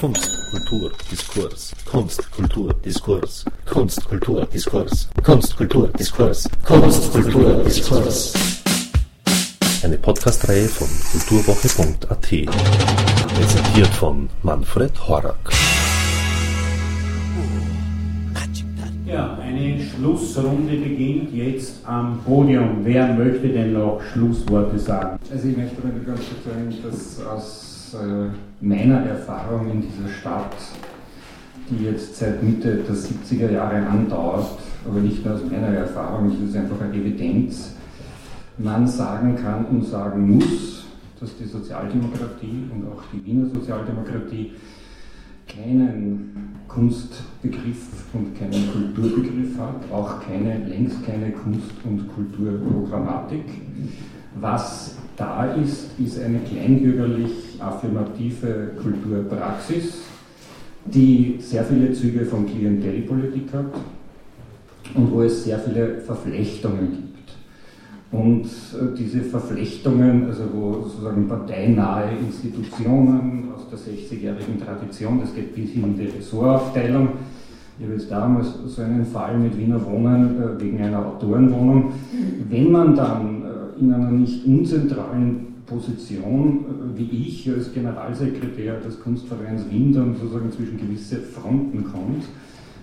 Kunst, Kultur, Diskurs. Kunst, Kultur, Diskurs. Kunst, Kultur, Diskurs. Kunst, Kultur, Diskurs. Kunst, Kultur, Diskurs. Eine Podcastreihe von kulturwoche.at. Präsentiert von Manfred Horak. Ja, eine Schlussrunde beginnt jetzt am Podium. Wer möchte denn noch Schlussworte sagen? Also ich möchte damit ganz kurz sagen, dass aus äh, meiner Erfahrung in dieser Stadt, die jetzt seit Mitte der 70er Jahre andauert, aber nicht nur aus meiner Erfahrung, das ist einfach eine Evidenz, man sagen kann und sagen muss, dass die Sozialdemokratie und auch die Wiener Sozialdemokratie keinen Kunstbegriff und keinen Kulturbegriff hat, auch keine, längst keine Kunst- und Kulturprogrammatik. Was da ist, ist eine kleinbürgerlich affirmative Kulturpraxis, die sehr viele Züge von Klientelpolitik hat und wo es sehr viele Verflechtungen gibt. Und äh, diese Verflechtungen, also wo sozusagen parteinahe Institutionen aus der 60-jährigen Tradition, das geht bis hin in die Ressortaufteilung. Ich habe jetzt damals so einen Fall mit Wiener Wohnen äh, wegen einer Autorenwohnung. Wenn man dann in einer nicht unzentralen Position wie ich als Generalsekretär des Kunstvereins Wien dann sozusagen zwischen gewisse Fronten kommt,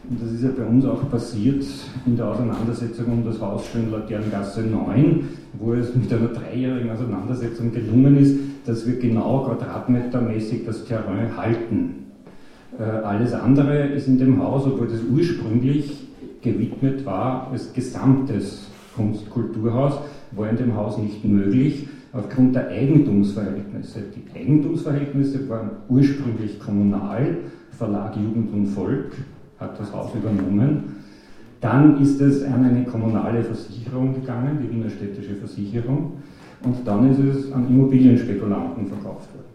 und das ist ja bei uns auch passiert in der Auseinandersetzung um das Haus Schönlaterngasse 9, wo es mit einer dreijährigen Auseinandersetzung gelungen ist, dass wir genau quadratmetermäßig das Terrain halten. Äh, alles andere ist in dem Haus, obwohl das ursprünglich gewidmet war als gesamtes Kunstkulturhaus, war in dem Haus nicht möglich aufgrund der Eigentumsverhältnisse. Die Eigentumsverhältnisse waren ursprünglich kommunal, Verlag Jugend und Volk, hat das Haus übernommen. Dann ist es an eine kommunale Versicherung gegangen, die Wiener Städtische Versicherung, und dann ist es an Immobilienspekulanten verkauft worden.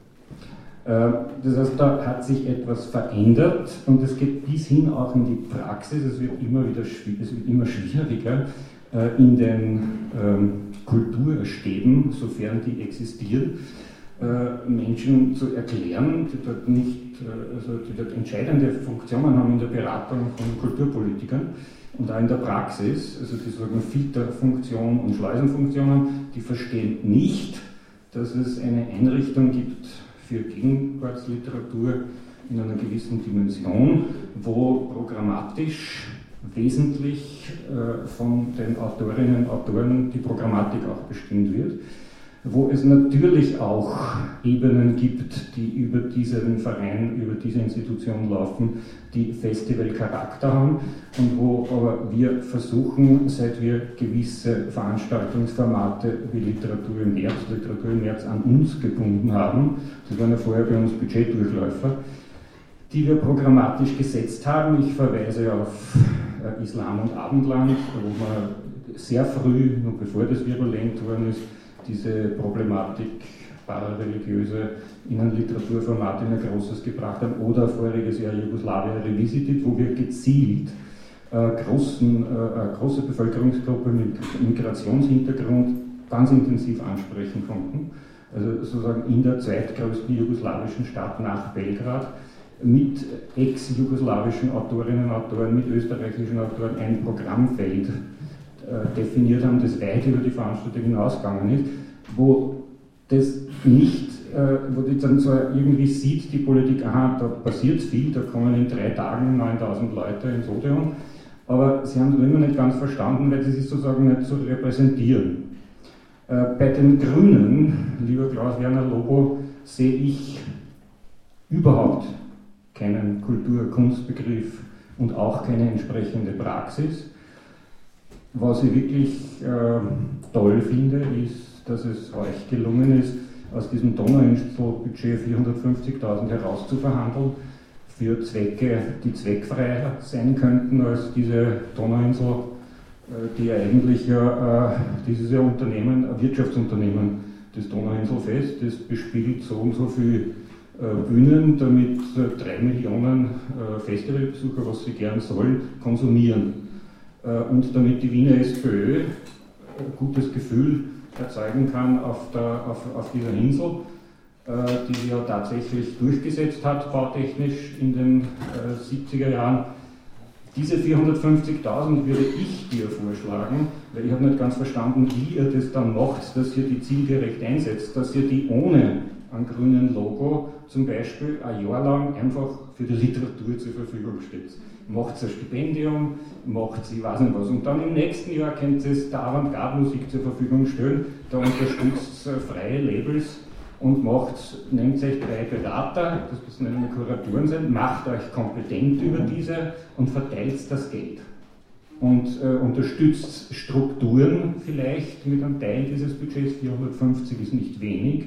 Äh, das heißt, da hat sich etwas verändert und es geht bis hin auch in die Praxis. Es wird immer, wieder, es wird immer schwieriger in den ähm, Kulturstäben, sofern die existieren, äh, Menschen zu erklären, die dort nicht äh, also die dort entscheidende Funktionen haben in der Beratung von Kulturpolitikern und auch in der Praxis, also die sozusagen Filterfunktion und Schleusenfunktionen, die verstehen nicht, dass es eine Einrichtung gibt für Gegenwartsliteratur in einer gewissen Dimension, wo programmatisch wesentlich äh, von den Autorinnen und Autoren die Programmatik auch bestimmt wird. Wo es natürlich auch Ebenen gibt, die über diesen Verein, über diese Institution laufen, die Festivalcharakter haben und wo aber wir versuchen, seit wir gewisse Veranstaltungsformate wie Literatur im März, Literatur im März an uns gebunden haben, das waren ja vorher bei uns Budgetdurchläufer, die wir programmatisch gesetzt haben. Ich verweise auf äh, Islam und Abendland, wo man sehr früh, noch bevor das virulent worden ist, diese Problematik parareligiöse Innenliteraturformate in ein großes gebracht haben oder voriges Jahr Jugoslawien Revisited, wo wir gezielt äh, großen, äh, eine große Bevölkerungsgruppe mit Migrationshintergrund ganz intensiv ansprechen konnten. Also sozusagen in der zweitgrößten jugoslawischen Stadt nach Belgrad mit ex-jugoslawischen Autorinnen und Autoren, mit österreichischen Autoren ein Programmfeld äh, definiert haben, das weit über die Veranstaltung hinausgegangen ist, wo das nicht, äh, wo die dann so irgendwie sieht, die Politik, aha, da passiert viel, da kommen in drei Tagen 9000 Leute ins Odeon, aber sie haben es immer nicht ganz verstanden, weil sie sich sozusagen nicht so repräsentieren. Äh, bei den Grünen, lieber Klaus-Werner Lobo, sehe ich überhaupt keinen Kultur-Kunstbegriff und auch keine entsprechende Praxis. Was ich wirklich äh, toll finde, ist, dass es euch gelungen ist, aus diesem Donauinselbudget 450.000 herauszuverhandeln für Zwecke, die zweckfreier sein könnten als diese Donauinsel, äh, die eigentlich ja, äh, dieses Unternehmen, ein Wirtschaftsunternehmen, das Donauinselfest, das bespielt so und so viele äh, Bühnen, damit äh, drei Millionen äh, Festivalbesucher, was sie gern sollen, konsumieren. Äh, und damit die Wiener SPÖ ein gutes Gefühl erzeugen kann auf, der, auf, auf dieser Insel, die sie ja tatsächlich durchgesetzt hat, bautechnisch in den 70er Jahren. Diese 450.000 würde ich dir vorschlagen, weil ich habe nicht ganz verstanden, wie ihr das dann macht, dass ihr die zielgerecht einsetzt, dass ihr die ohne einen grünen Logo zum Beispiel ein Jahr lang einfach für die Literatur zur Verfügung steht. Macht ein Stipendium, macht sie, weiß nicht was. Und dann im nächsten Jahr könnt ihr es der Avantgarde-Musik zur Verfügung stellen, da unterstützt freie Labels und macht, nehmt euch drei Berater, das müssen nicht nur Kuratoren sein, macht euch kompetent über diese und verteilt das Geld. Und äh, unterstützt Strukturen vielleicht mit einem Teil dieses Budgets, 450 ist nicht wenig,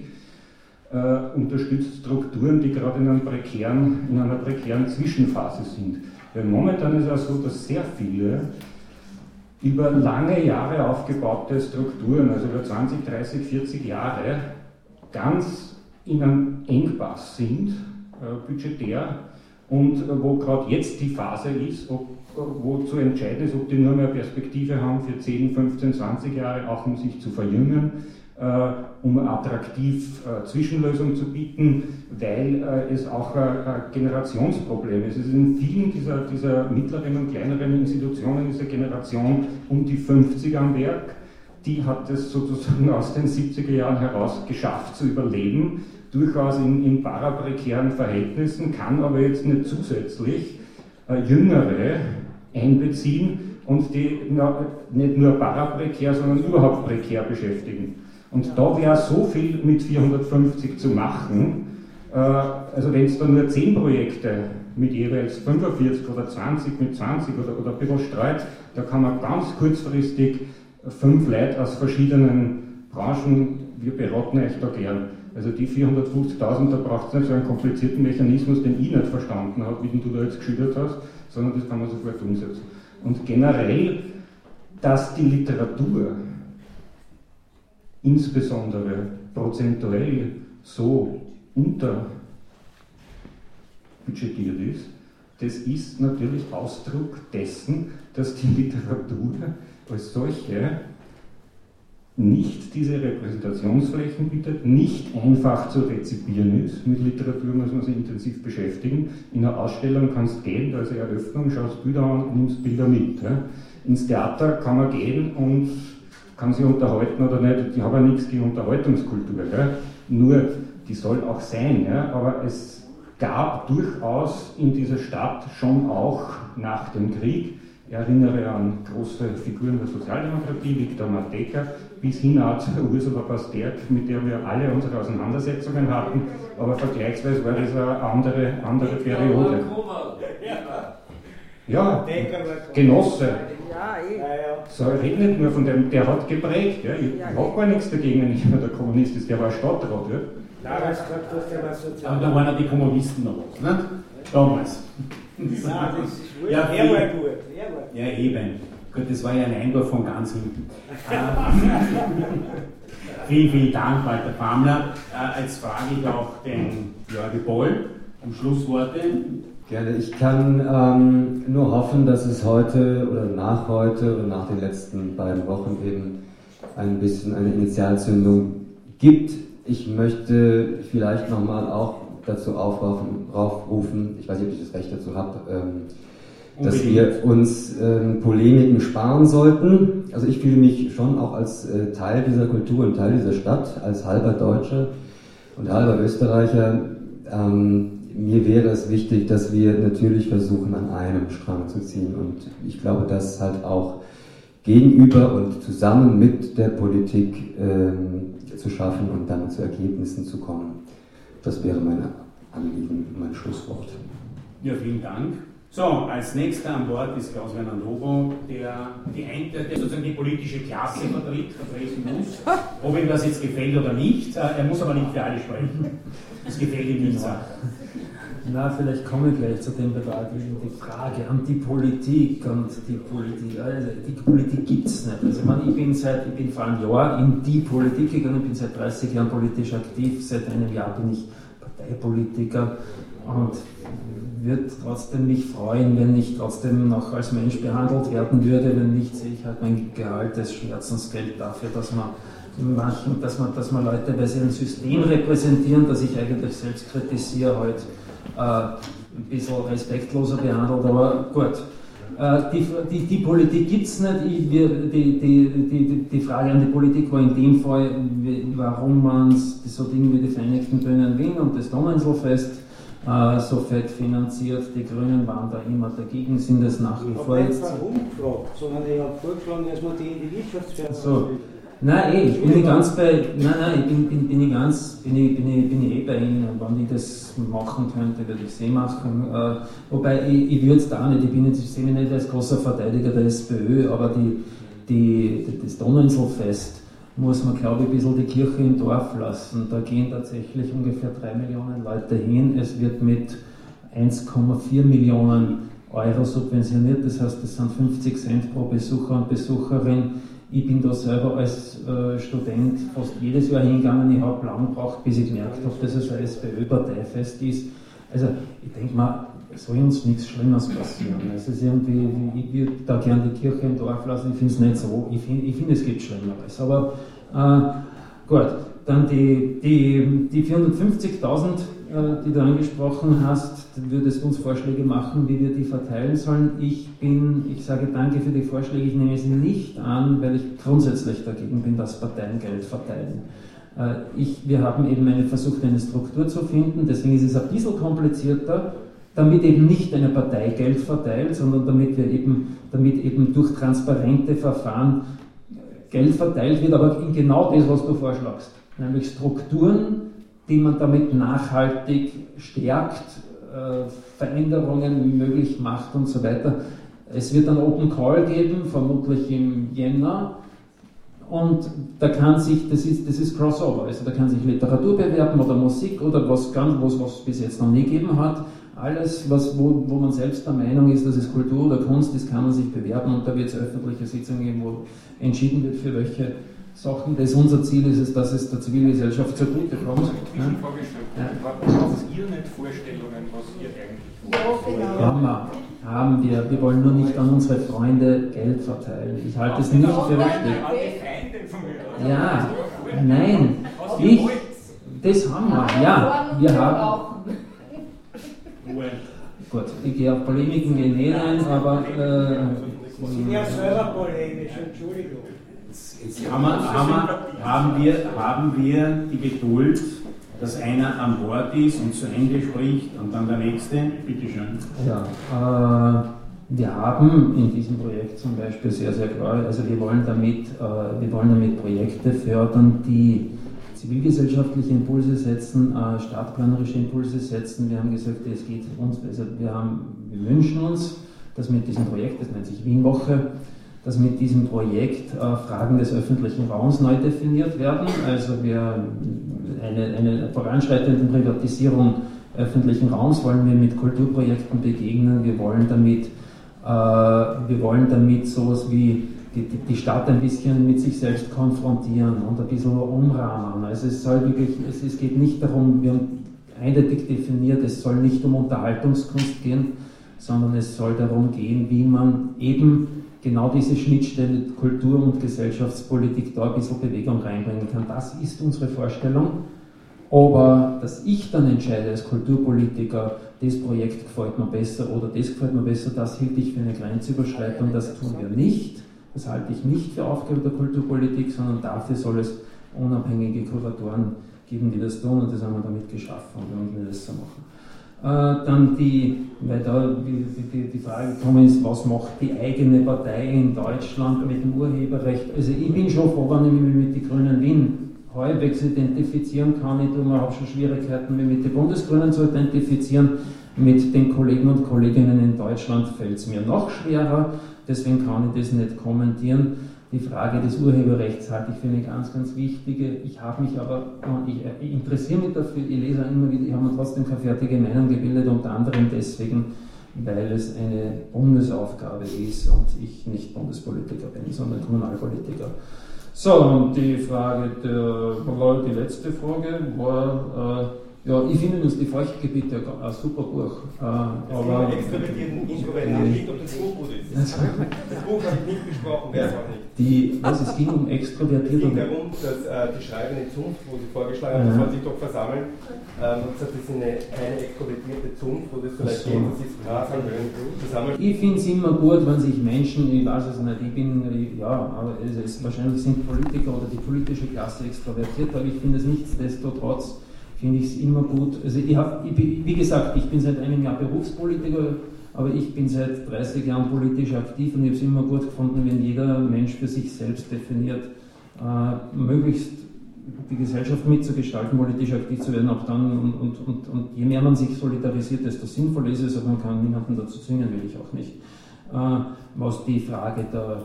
äh, unterstützt Strukturen, die gerade in, prekären, in einer prekären Zwischenphase sind. Weil momentan ist es auch so, dass sehr viele über lange Jahre aufgebaute Strukturen, also über 20, 30, 40 Jahre, ganz in einem Engpass sind, äh, budgetär, und äh, wo gerade jetzt die Phase ist, ob, wo zu entscheiden ist, ob die nur mehr Perspektive haben für 10, 15, 20 Jahre, auch um sich zu verjüngen, äh, um attraktiv äh, Zwischenlösungen zu bieten, weil äh, es auch ein, Generationsproblem ist. Es ist in vielen dieser, dieser mittleren und kleineren Institutionen diese Generation um die 50 am Werk die hat es sozusagen aus den 70er Jahren heraus geschafft zu überleben, durchaus in, in paraprekären Verhältnissen, kann aber jetzt nicht zusätzlich äh, Jüngere einbeziehen und die nicht nur paraprekär, sondern überhaupt prekär beschäftigen. Und da wäre so viel mit 450 zu machen, äh, also wenn es da nur 10 Projekte mit jeweils 45 oder 20 mit 20 oder, oder ein bisschen streut, da kann man ganz kurzfristig fünf Leute aus verschiedenen Branchen, wir beraten euch da gern. Also die 450.000, da braucht es nicht so einen komplizierten Mechanismus, den ich nicht verstanden habe, wie du da jetzt geschildert hast, sondern das kann man sofort umsetzen. Und generell, dass die Literatur insbesondere prozentuell so unterbudgetiert ist, das ist natürlich Ausdruck dessen, dass die Literatur als solche nicht diese Repräsentationsflächen bietet, nicht einfach zu rezipieren ist. Mit Literatur muss man sich intensiv beschäftigen. In einer Ausstellung kannst du gehen, da ist eine Eröffnung, schaust Bilder an und nimmst Bilder mit. Ins Theater kann man gehen und kann sich unterhalten oder nicht. Ich habe ja nichts gegen Unterhaltungskultur. Ja. Nur, die soll auch sein. Ja. Aber es gab durchaus in dieser Stadt schon auch nach dem Krieg ich erinnere an große Figuren der Sozialdemokratie, Viktor Mateka, bis hin zu Ursula Pasterk, mit der wir alle unsere Auseinandersetzungen hatten, aber vergleichsweise war das eine andere, andere Periode. Ja, Genosse. So, red nicht nur von dem, der hat geprägt. Ja. Ich habe gar nichts dagegen, wenn ich immer der Kommunist ist, der war Stadtrat. Ja. Aber da waren ja die Kommunisten noch was, ne? Damals. Nein, das ist ja, er war gut. Ja, eben. Gut, das war ja ein Einwurf von ganz hinten. vielen, vielen Dank, Walter Pamler. Äh, jetzt frage ich auch den Jörg Boll um Schlussworte. Gerne. Ich kann ähm, nur hoffen, dass es heute oder nach heute oder nach den letzten beiden Wochen eben ein bisschen eine Initialzündung gibt. Ich möchte vielleicht nochmal auch dazu aufrufen, ich weiß nicht, ob ich das Recht dazu habe, ähm, dass wir uns ähm, Polemiken sparen sollten. Also ich fühle mich schon auch als äh, Teil dieser Kultur und Teil dieser Stadt, als halber Deutscher und halber Österreicher. Ähm, mir wäre es wichtig, dass wir natürlich versuchen, an einem Strang zu ziehen. Und ich glaube, dass halt auch gegenüber und zusammen mit der Politik ähm, zu schaffen und dann zu Ergebnissen zu kommen. Das wäre mein Anliegen, mein Schlusswort. Ja, vielen Dank. So, als nächster an Bord ist Klaus-Werner Lobo, der, die, der sozusagen die politische Klasse vertritt, vertreten muss. Ob ihm das jetzt gefällt oder nicht, äh, er muss aber nicht für alle sprechen. Das gefällt ihm nicht. Na, vielleicht komme ich gleich zu dem Betrag, die Frage an die Politik und die Politik. Also die Politik gibt es nicht. Also ich, meine, ich bin seit, ich bin vor einem Jahr in die Politik gegangen, ich bin seit 30 Jahren politisch aktiv, seit einem Jahr bin ich Parteipolitiker und würde trotzdem mich freuen, wenn ich trotzdem noch als Mensch behandelt werden würde. Wenn nicht, sehe ich halt mein Gehalt als Schmerzensgeld dafür, dass man manchen, dass man, dass man Leute bei ihrem System repräsentieren, das ich eigentlich selbst kritisiere, halt äh, ein bisschen respektloser behandelt, aber gut. Äh, die, die, die, Politik gibt es nicht. Ich, wir, die, die, die, Frage an die Politik war in dem Fall, warum man so Dinge wie die Vereinigten Bühnen Wien und das Donauinselfest äh, so fett finanziert. Die Grünen waren da immer dagegen, sind es nach wie vor jetzt. Ich habe nicht warum gefragt, sondern ich habe vorgeschlagen, dass man die in die Wirtschaftssphäre so. Nein, eh, ich bin nicht ganz bei, nein, nein, ich bin, bin, bin ich ganz, bin ich, bin ich, bin ich eh bei Ihnen. Wenn ich das machen könnte, würde ich es eh machen. Äh, wobei, ich, ich würde es da nicht, ich bin jetzt, ich sehe mich nicht als großer Verteidiger der SPÖ, aber die, die, das Donauinselfest muss man, glaube ich, ein bisschen die Kirche im Dorf lassen. Da gehen tatsächlich ungefähr drei Millionen Leute hin. Es wird mit 1,4 Millionen Euro subventioniert, das heißt, das sind 50 Cent pro Besucher und Besucherin ich bin da selber als äh, Student fast jedes Jahr hingegangen. Ich habe lang gebraucht, bis ich gemerkt habe, dass es ein SPÖ-Parteifest ist. Also ich denke mal, soll uns nichts Schlimmes passieren. Es ist irgendwie, ich würde da gerne die Kirche im Dorf lassen. Ich finde es nicht so. Ich finde, ich find, es gibt Schlimmeres. Aber äh, gut, dann die, die, die 450.000 äh, die du angesprochen hast, würdest uns Vorschläge machen, wie wir die verteilen sollen. Ich bin, ich sage danke für die Vorschläge, ich nehme sie nicht an, weil ich grundsätzlich dagegen bin, dass Parteien Geld verteilen. Äh, ich, wir haben eben eine, versucht, eine Struktur zu finden, deswegen ist es ein bisschen komplizierter, damit eben nicht eine Partei Geld verteilt, sondern damit wir eben, damit eben durch transparente Verfahren Geld verteilt wird, aber in genau das, was du vorschlagst, nämlich Strukturen, die man damit nachhaltig stärkt, äh, Veränderungen möglich macht und so weiter. Es wird einen Open Call geben, vermutlich im Jänner. Und da kann sich, das ist, das ist Crossover, also da kann sich Literatur bewerben oder Musik oder was ganz, was, was es bis jetzt noch nie gegeben hat. Alles, was, wo, wo man selbst der Meinung ist, dass es Kultur oder Kunst ist, kann man sich bewerben und da wird es öffentliche Sitzungen geben, wo entschieden wird, für welche Sachen, das unser Ziel ist es, dass es der Zivilgesellschaft zugute kommt. Ja. Ja. Habt ihr nicht Vorstellungen, was ihr eigentlich wollt? Haben wir, haben wir. Wir wollen nur nicht an unsere Freunde Geld verteilen. Ich halte es nicht für richtig. Ja, nein. Ich, das haben wir. Ja, wir haben. Gut, ich gehe auf Polemiken gehen eh rein, aber. Äh, ich bin ja selber polemisch, Entschuldigung. Jetzt haben, wir, haben, haben, wir, haben wir die Geduld, dass einer an Bord ist und zu Ende spricht und dann der nächste? Bitte schön. Ja, äh, wir haben in diesem Projekt zum Beispiel sehr, sehr klar, also wir wollen damit, äh, wir wollen damit Projekte fördern, die zivilgesellschaftliche Impulse setzen, äh, stadtplanerische Impulse setzen. Wir haben gesagt, es geht uns, also wir, haben, wir wünschen uns, dass mit diesem Projekt, das nennt sich Wienwoche, dass mit diesem Projekt äh, Fragen des öffentlichen Raums neu definiert werden. Also wir eine, eine voranschreitende Privatisierung öffentlichen Raums wollen wir mit Kulturprojekten begegnen. Wir wollen damit, äh, wir wollen damit sowas wie die, die, Stadt ein bisschen mit sich selbst konfrontieren und ein bisschen umrahmen. Also es soll wirklich, es, es geht nicht darum, wir haben eindeutig definiert, es soll nicht um Unterhaltungskunst gehen, sondern es soll darum gehen, wie man eben genau diese Schnittstelle Kultur- und Gesellschaftspolitik da ein bisschen Bewegung reinbringen kann. Das ist unsere Vorstellung. Aber dass ich dann entscheide als Kulturpolitiker, das Projekt gefällt mir besser oder das gefällt mir besser, das hielt ich für eine Grenzüberschreitung, das tun wir nicht. Das halte ich nicht für Aufgabe der Kulturpolitik, sondern dafür soll es unabhängige Kuratoren geben, die das tun und das haben wir damit geschaffen und wir das so machen. Äh, dann die, weil da die, Frage gekommen ist, was macht die eigene Partei in Deutschland mit dem Urheberrecht? Also ich bin schon froh, wenn ich mich mit den Grünen Wien halbwegs identifizieren kann. Ich tue habe schon Schwierigkeiten, mich mit den Bundesgrünen zu identifizieren. Mit den Kollegen und Kolleginnen in Deutschland fällt es mir noch schwerer, deswegen kann ich das nicht kommentieren die Frage des Urheberrechts halte ich für eine ganz, ganz wichtige. Ich habe mich aber, ich, ich interessiere mich dafür, ich lese immer wieder, ich habe mir trotzdem keine fertige Meinung gebildet, unter anderem deswegen, weil es eine Bundesaufgabe ist und ich nicht Bundespolitiker bin, sondern Kommunalpolitiker. So, und die Frage, der, die letzte Frage war, ja, ich finde uns die Feuchtgebiete ein super Buch. Äh, aber extrovertierten Introverten nicht, ob das Buch gut ist. Das Buch habe ich nicht besprochen, wer es auch nicht. Die, was, es ging um extrovertierte... Es ging darum, dass äh, die schreibende Zunft, wo sie vorgeschlagen haben, ja. das soll sich doch versammeln, ähm, und gesagt, das ist eine, keine extrovertierte Zunft, wo das vielleicht so. geht, dass sie es wollen. Ich finde es immer gut, wenn sich Menschen, ich weiß es nicht, ich bin, ja, aber es ist, wahrscheinlich sind Politiker oder die politische Klasse extrovertiert, aber ich finde es nichtsdestotrotz finde ich es immer gut. Also ich hab, ich, wie gesagt, ich bin seit einem Jahr Berufspolitiker, aber ich bin seit 30 Jahren politisch aktiv und ich habe es immer gut gefunden, wenn jeder Mensch für sich selbst definiert, äh, möglichst die Gesellschaft mitzugestalten, politisch aktiv zu werden, auch dann und, und, und, und, je mehr man sich solidarisiert, desto sinnvoller ist es, aber man kann niemanden dazu zwingen, will ich auch nicht. Äh, was die Frage der,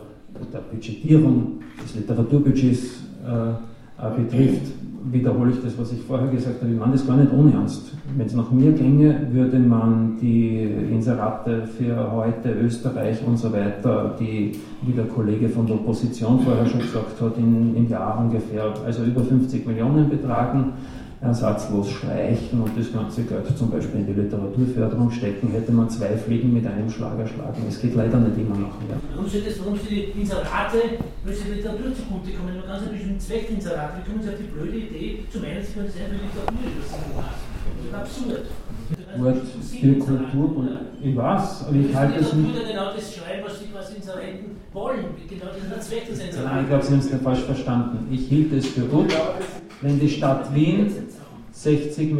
der Budgetierung des Literaturbudgets äh, betrifft, wiederhole ich das, was ich vorher gesagt habe, ich meine das gar nicht ohne Ernst. Wenn es nach mir ginge, würde man die Inserate für heute Österreich und so weiter, die, wie der Kollege von der Opposition vorher schon gesagt hat, in, im Jahr ungefähr, also über 50 Millionen betragen ersatzlos streichen und das ganze Geld zum Beispiel in die Literaturförderung stecken, hätte man zwei Fliegen mit einem Schlag erschlagen. Es geht leider nicht immer noch mehr. Warum sie, das, warum sie die Inserate, weil sie Literatur zuguntekommen, nur ganz ein bisschen Zweckinserate, wie kommen sie auf die blöde Idee, zum einen, sie können das einfach Literatur übersetzen Das ist absurd. Wort für Kultur, ich weiß, aber ich halte es nicht. genau das schreiben, was die quasi Inserenten wollen. Genau das ist der Zweck des Inserenten. Nein, ich glaube, Sie haben es falsch verstanden. Ich hielt es für gut, wenn die Stadt Wien 60,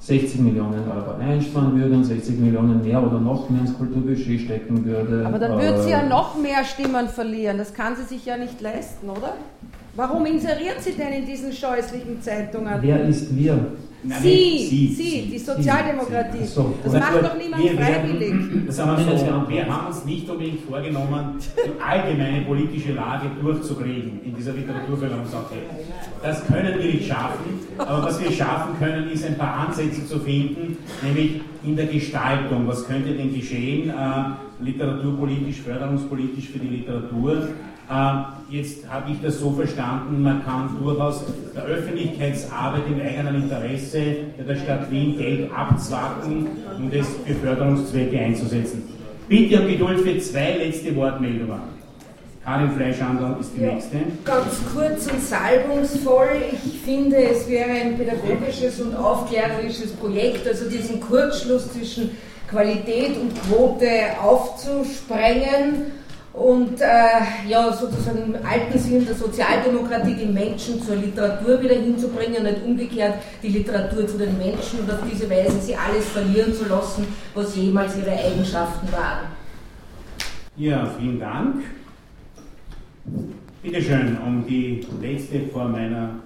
60 Millionen Euro einsparen würde und 60 Millionen mehr oder noch mehr ins Kulturbudget stecken würde. Aber dann würde sie ja noch mehr Stimmen verlieren. Das kann sie sich ja nicht leisten, oder? Warum inseriert sie denn in diesen scheußlichen Zeitungen? Wer ist wir? Nein, Sie, Sie, Sie, die Sozialdemokratie. So. Das macht doch niemand wir, freiwillig. das haben wir, so, wir haben uns nicht unbedingt vorgenommen, die allgemeine politische Lage durchzukriegen in dieser Literaturförderungssache. Das können wir nicht schaffen, aber was wir schaffen können, ist ein paar Ansätze zu finden, nämlich in der Gestaltung. Was könnte denn geschehen, äh, literaturpolitisch, förderungspolitisch für die Literatur? Ähm, jetzt habe ich das so verstanden, man kann durchaus der Öffentlichkeitsarbeit im eigenen Interesse der Stadt Wien Geld abzwacken, um das für Förderungszwecke einzusetzen. Bitte um Geduld für zwei letzte Wortmeldungen. Karin Fleischhandel ist die ja, nächste. Ganz kurz und salbungsvoll. Ich finde, es wäre ein pädagogisches und aufklärerisches Projekt, also diesen Kurzschluss zwischen Qualität und Quote aufzusprengen und äh, ja, sozusagen im alten Sinn der Sozialdemokratie die Menschen zur Literatur wieder hinzubringen, nicht umgekehrt die Literatur zu den Menschen und auf diese Weise sie alles verlieren zu lassen, was jemals ihre Eigenschaften waren. Ja, vielen Dank. Bitte schön, um die letzte vor meiner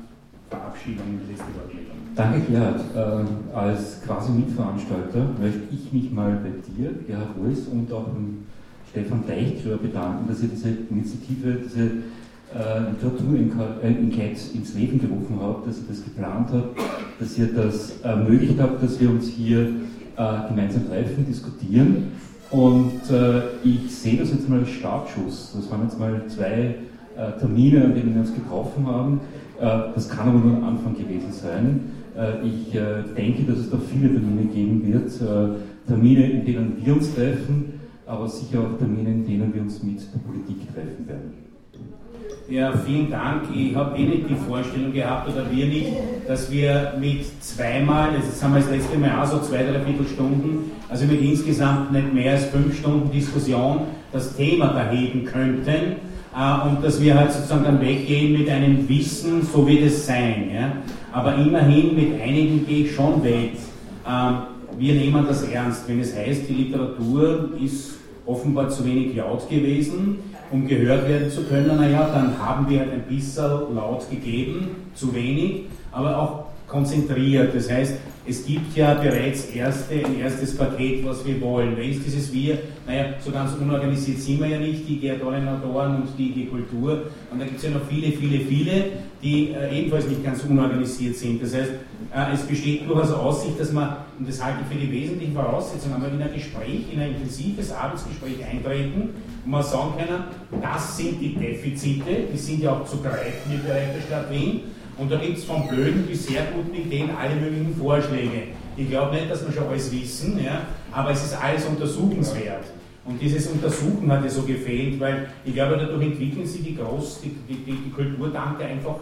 Verabschiedung, die letzte Wortmeldung. Danke, Gerhard. Äh, als quasi Mitveranstalter möchte ich mich mal bei dir, Gerhard Ruiz, und auch im Stefan Deichklör bedanken, dass ihr diese Initiative, diese äh, Literatur-Enquete ins Leben gerufen habt, dass ihr das geplant habt, dass ihr das ermöglicht habt, dass wir uns hier äh, gemeinsam treffen, diskutieren. Und äh, ich sehe das jetzt mal als Startschuss. Das waren jetzt mal zwei äh, Termine, an denen wir uns getroffen haben. Äh, das kann aber nur ein Anfang gewesen sein. Äh, ich denke, dass es da viele Termine geben wird. Termine, in denen wir uns treffen, aber sicher auch Termine, in denen wir uns mit der Politik treffen werden. Ja, vielen Dank. Ich habe eh nicht die Vorstellung gehabt, oder wir nicht, dass wir mit zweimal, das haben wir das letzte Mal auch so zwei, drei Viertelstunden, also mit insgesamt nicht mehr als fünf Stunden Diskussion das Thema erheben könnten äh, und dass wir halt sozusagen dann weggehen mit einem Wissen, so wird es sein. Ja? Aber immerhin mit einigen gehe ich schon weg. Ähm, wir nehmen das ernst, wenn es heißt, die Literatur ist offenbar zu wenig laut gewesen, um gehört werden zu können. Naja, dann haben wir halt ein bisschen laut gegeben, zu wenig, aber auch konzentriert. Das heißt, es gibt ja bereits erste, ein erstes Paket, was wir wollen. Wer ist dieses Wir? Naja, so ganz unorganisiert sind wir ja nicht, die Gerdollen-Autoren und die IG Kultur. Und da gibt es ja noch viele, viele, viele, die äh, ebenfalls nicht ganz unorganisiert sind. Das heißt, äh, es besteht durchaus Aussicht, dass man, und das halte ich für die wesentlichen Voraussetzungen, aber in ein Gespräch, in ein intensives Arbeitsgespräch eintreten und man sagen können, das sind die Defizite, die sind ja auch zu greifen im der Stadt Wien Und da gibt es von blöden bis sehr guten Ideen alle möglichen Vorschläge. Ich glaube nicht, dass wir schon alles wissen, ja, aber es ist alles untersuchenswert. Und dieses Untersuchen hat ja so gefehlt, weil ich glaube, dadurch entwickeln sich die, Groß-, die, die, die Kulturdanke einfach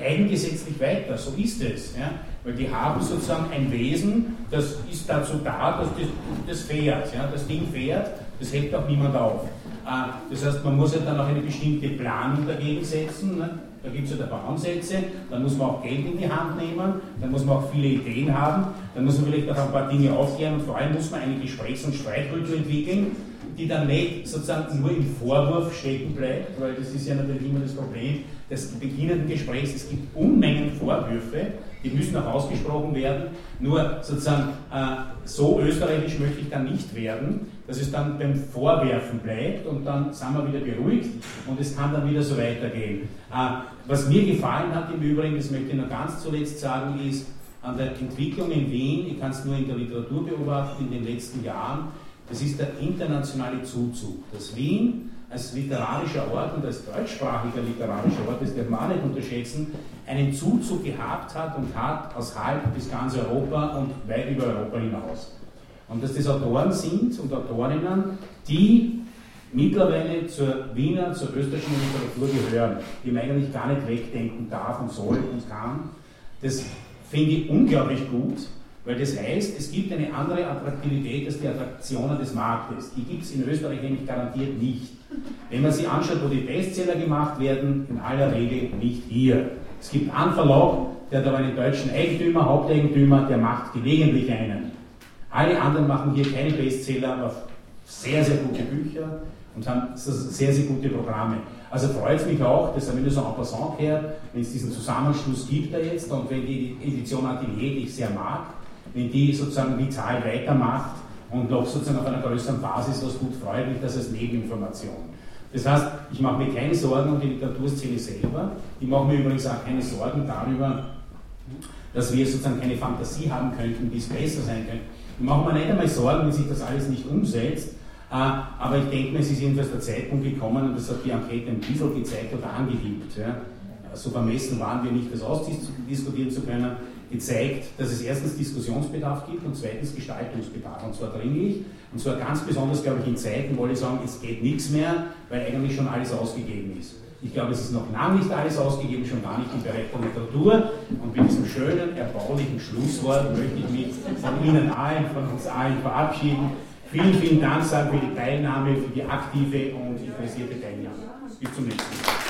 eigengesetzlich weiter. So ist es. Ja? Weil die haben sozusagen ein Wesen, das ist dazu da, dass das, das fährt. Ja? Das Ding fährt, das hält auch niemand auf. Äh, das heißt, man muss ja dann auch eine bestimmte Planung dagegen setzen. Ne? Da gibt es ja ein paar Ansätze, dann muss man auch Geld in die Hand nehmen, dann muss man auch viele Ideen haben, dann muss man vielleicht auch ein paar Dinge aufklären und vor allem muss man eine Gesprächs- und Streitkultur entwickeln, die dann nicht sozusagen nur im Vorwurf stecken bleibt, weil das ist ja natürlich immer das Problem des beginnenden Gesprächs. Es gibt Unmengen Vorwürfe, die müssen auch ausgesprochen werden. Nur sozusagen äh, so österreichisch möchte ich dann nicht werden, dass es dann beim Vorwerfen bleibt und dann sind wir wieder beruhigt und es kann dann wieder so weitergehen. Äh, was mir gefallen hat im Übrigen, das möchte ich noch ganz zuletzt sagen, ist an der Entwicklung in Wien, ich kann es nur in der Literatur beobachten in den letzten Jahren, das ist der internationale Zuzug. Dass Wien als literarischer Ort und als deutschsprachiger literarischer Ort, das darf man auch nicht unterschätzen, einen Zuzug gehabt hat und hat aus halb bis ganz Europa und weit über Europa hinaus. Und dass das Autoren sind und Autorinnen, die mittlerweile zur Wiener, zur österreichischen Literatur gehören, die man eigentlich gar nicht wegdenken darf und soll und kann, das finde ich unglaublich gut, weil das heißt, es gibt eine andere Attraktivität als die Attraktionen des Marktes. Die gibt es in Österreich nämlich garantiert nicht. Wenn man sich anschaut, wo die Bestseller gemacht werden, in aller Regel nicht hier. Es gibt einen Verlag, der hat aber einen deutschen Eigentümer, Haupteigentümer, der macht gelegentlich einen. Alle anderen machen hier keine Bestseller, aber sehr, sehr gute Bücher und haben sehr, sehr gute Programme. Also freut es mich auch, dass so en passant gehört, wenn es diesen Zusammenschluss gibt da jetzt und wenn die Edition Atelier, die ich sehr mag, wenn die sozusagen vital weitermacht und noch sozusagen auf einer größeren Basis was gut freut mich das als Nebeninformation. Das heißt, ich mache mir keine Sorgen um die Literaturszene selber. Ich mache mir übrigens auch keine Sorgen darüber, dass wir sozusagen keine Fantasie haben könnten, wie es besser sein könnte. Ich mache mir nicht einmal Sorgen, wenn sich das alles nicht umsetzt. Äh, aber ich denke mir, es ist jedenfalls der Zeitpunkt gekommen, und das hat die Enquete ein bisschen gezeigt oder angegibt. So vermessen waren wir nicht, das ausdiskutieren zu können gezeigt, dass es erstens Diskussionsbedarf gibt und zweitens Gestaltungsbedarf, und zwar dringlich. Und zwar ganz besonders, glaube ich, in Zeiten, wo alle sagen, es geht nichts mehr, weil eigentlich schon alles ausgegeben ist. Ich glaube, es ist noch lange nicht alles ausgegeben, schon gar nicht im Bereich der Literatur. Und mit diesem schönen, erbaulichen Schlusswort möchte ich mich von Ihnen allen, von uns allen verabschieden. Vielen, vielen Dank für die Teilnahme, für die aktive und interessierte Teilnahme. Bis zum nächsten Mal.